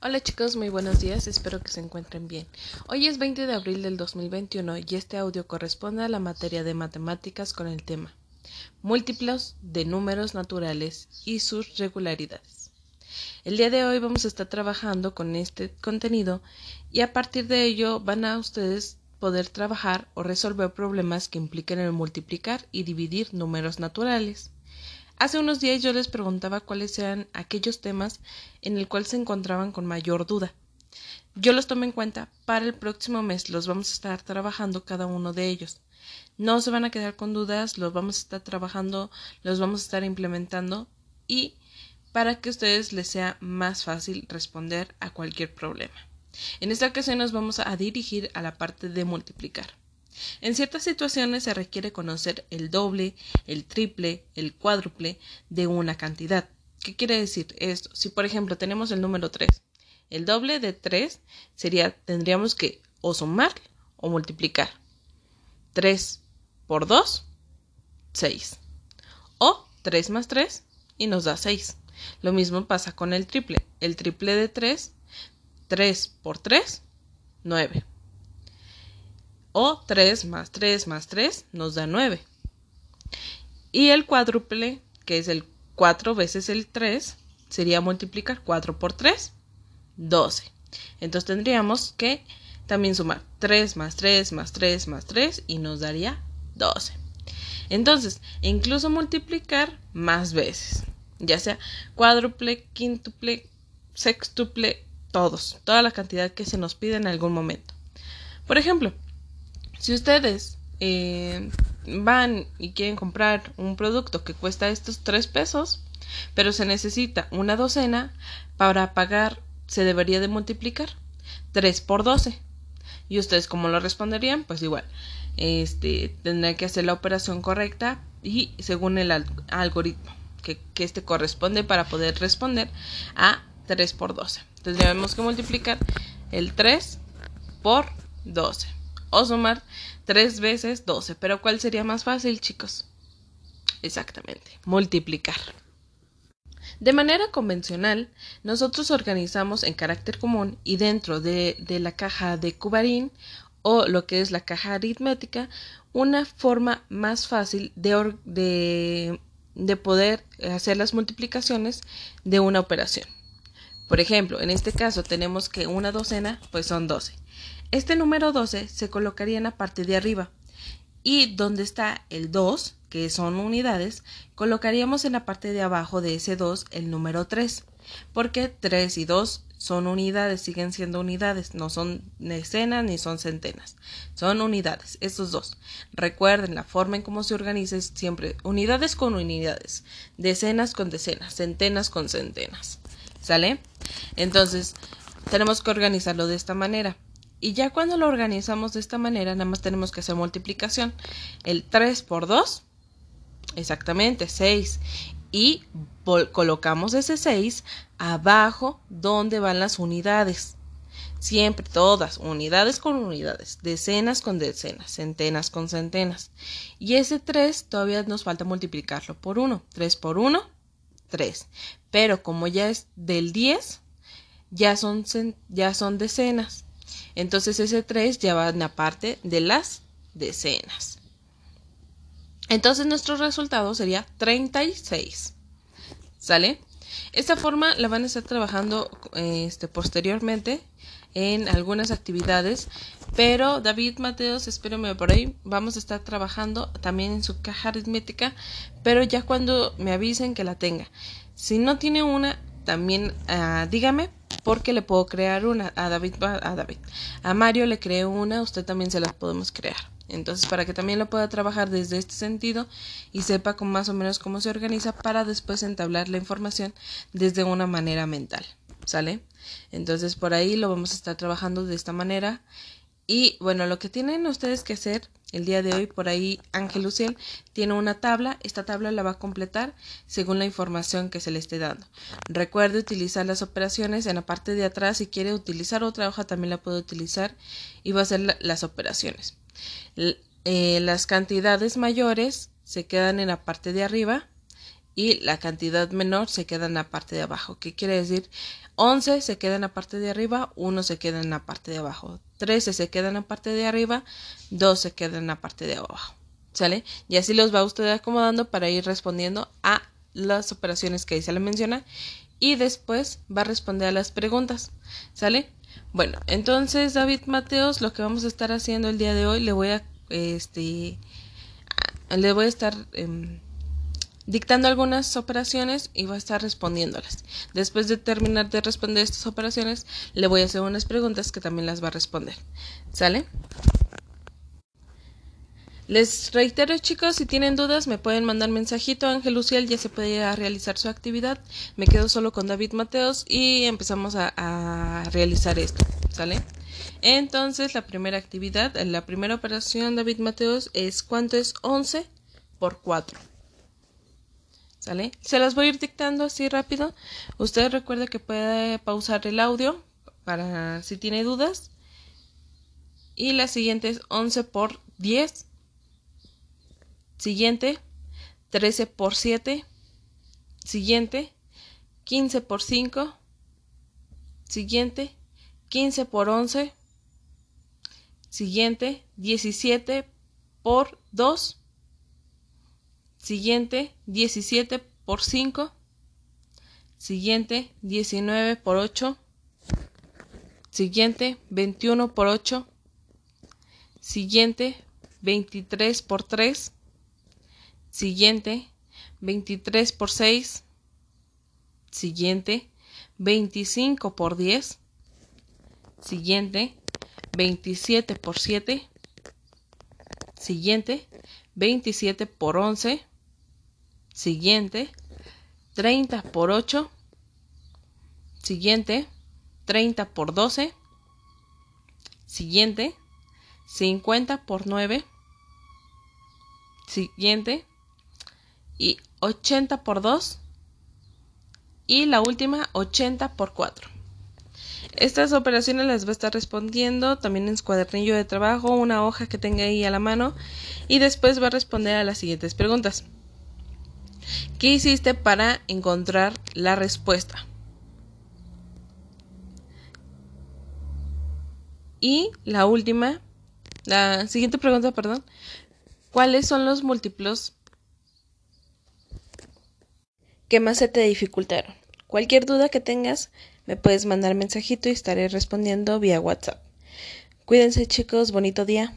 Hola chicos, muy buenos días, espero que se encuentren bien. Hoy es 20 de abril del 2021 y este audio corresponde a la materia de matemáticas con el tema múltiplos de números naturales y sus regularidades. El día de hoy vamos a estar trabajando con este contenido y a partir de ello van a ustedes poder trabajar o resolver problemas que impliquen el multiplicar y dividir números naturales. Hace unos días yo les preguntaba cuáles eran aquellos temas en el cual se encontraban con mayor duda. Yo los tomé en cuenta, para el próximo mes los vamos a estar trabajando cada uno de ellos. No se van a quedar con dudas, los vamos a estar trabajando, los vamos a estar implementando y para que a ustedes les sea más fácil responder a cualquier problema. En esta ocasión nos vamos a dirigir a la parte de multiplicar. En ciertas situaciones se requiere conocer el doble, el triple, el cuádruple de una cantidad. ¿Qué quiere decir esto? Si por ejemplo tenemos el número 3, el doble de 3 sería, tendríamos que o sumar o multiplicar. 3 por 2, 6. O 3 más 3 y nos da 6. Lo mismo pasa con el triple. El triple de 3, 3 por 3, 9 o 3 más 3 más 3 nos da 9. Y el cuádruple, que es el 4 veces el 3, sería multiplicar 4 por 3, 12. Entonces tendríamos que también sumar 3 más 3 más 3 más 3 y nos daría 12. Entonces, incluso multiplicar más veces, ya sea cuádruple, quíntuple, sextuple, todos, toda la cantidad que se nos pide en algún momento. Por ejemplo, si ustedes eh, van y quieren comprar un producto que cuesta estos tres pesos, pero se necesita una docena, para pagar se debería de multiplicar 3 por 12. ¿Y ustedes cómo lo responderían? Pues igual, este, tendrán que hacer la operación correcta y según el algoritmo que, que este corresponde para poder responder a 3 por 12. Tendríamos que multiplicar el 3 por 12 o sumar 3 veces 12. Pero ¿cuál sería más fácil, chicos? Exactamente, multiplicar. De manera convencional, nosotros organizamos en carácter común y dentro de, la caja de cubarín o lo que es la caja aritmética, una forma más fácil de, de, de poder hacer las multiplicaciones de una operación. Por ejemplo, en este caso tenemos que una docena, pues son 12. Este número 12 se colocaría en la parte de arriba y donde está el 2, que son unidades, colocaríamos en la parte de abajo de ese 2 el número 3, porque 3 y 2 son unidades, siguen siendo unidades, no son decenas ni son centenas, son unidades, estos dos. Recuerden, la forma en cómo se organiza es siempre unidades con unidades, decenas con decenas, centenas con centenas. ¿Sale? Entonces, tenemos que organizarlo de esta manera. Y ya cuando lo organizamos de esta manera, nada más tenemos que hacer multiplicación. El 3 por 2, exactamente, 6. Y colocamos ese 6 abajo donde van las unidades. Siempre, todas, unidades con unidades, decenas con decenas, centenas con centenas. Y ese 3 todavía nos falta multiplicarlo por 1. 3 por 1, 3. Pero como ya es del 10, ya son, ya son decenas. Entonces ese 3 ya va en la parte de las decenas. Entonces nuestro resultado sería 36. ¿Sale? Esta forma la van a estar trabajando este, posteriormente en algunas actividades, pero David Mateos, espérenme por ahí, vamos a estar trabajando también en su caja aritmética, pero ya cuando me avisen que la tenga. Si no tiene una, también uh, dígame porque le puedo crear una. A David a David. A Mario le creé una usted también se las podemos crear. Entonces para que también lo pueda trabajar desde este sentido y sepa con más o menos cómo se organiza para después entablar la información desde una manera mental sale entonces por ahí lo vamos a estar trabajando de esta manera y bueno, lo que tienen ustedes que hacer el día de hoy, por ahí Ángel Luciel tiene una tabla. Esta tabla la va a completar según la información que se le esté dando. Recuerde utilizar las operaciones en la parte de atrás. Si quiere utilizar otra hoja, también la puede utilizar y va a hacer las operaciones. Eh, las cantidades mayores se quedan en la parte de arriba y la cantidad menor se queda en la parte de abajo. ¿Qué quiere decir? 11 se queda en la parte de arriba, 1 se queda en la parte de abajo, 13 se queda en la parte de arriba, 2 se queda en la parte de abajo. ¿Sale? Y así los va usted acomodando para ir respondiendo a las operaciones que ahí se le menciona y después va a responder a las preguntas. ¿Sale? Bueno, entonces David Mateos, lo que vamos a estar haciendo el día de hoy, le voy a este le voy a estar em, dictando algunas operaciones y va a estar respondiéndolas. Después de terminar de responder estas operaciones, le voy a hacer unas preguntas que también las va a responder. ¿Sale? Les reitero chicos, si tienen dudas me pueden mandar mensajito. Ángel Luciel ya se puede realizar su actividad. Me quedo solo con David Mateos y empezamos a, a realizar esto. ¿Sale? Entonces la primera actividad, la primera operación David Mateos es ¿cuánto es 11 por 4? Se las voy a ir dictando así rápido. Usted recuerde que puede pausar el audio para si tiene dudas. Y la siguiente es 11 por 10. Siguiente, 13 por 7. Siguiente, 15 por 5. Siguiente, 15 por 11. Siguiente, 17 por 2. Siguiente, 17 por 5. Siguiente, 19 por 8. Siguiente, 21 por 8. Siguiente, 23 por 3. Siguiente, 23 por 6. Siguiente, 25 por 10. Siguiente, 27 por 7. Siguiente, 27 por 11. Siguiente, 30 por 8. Siguiente, 30 por 12. Siguiente, 50 por 9. Siguiente, y 80 por 2. Y la última, 80 por 4. Estas operaciones las va a estar respondiendo también en su cuadernillo de trabajo, una hoja que tenga ahí a la mano y después va a responder a las siguientes preguntas. ¿Qué hiciste para encontrar la respuesta? Y la última, la siguiente pregunta, perdón, ¿cuáles son los múltiplos que más se te dificultaron? Cualquier duda que tengas, me puedes mandar mensajito y estaré respondiendo vía WhatsApp. Cuídense chicos, bonito día.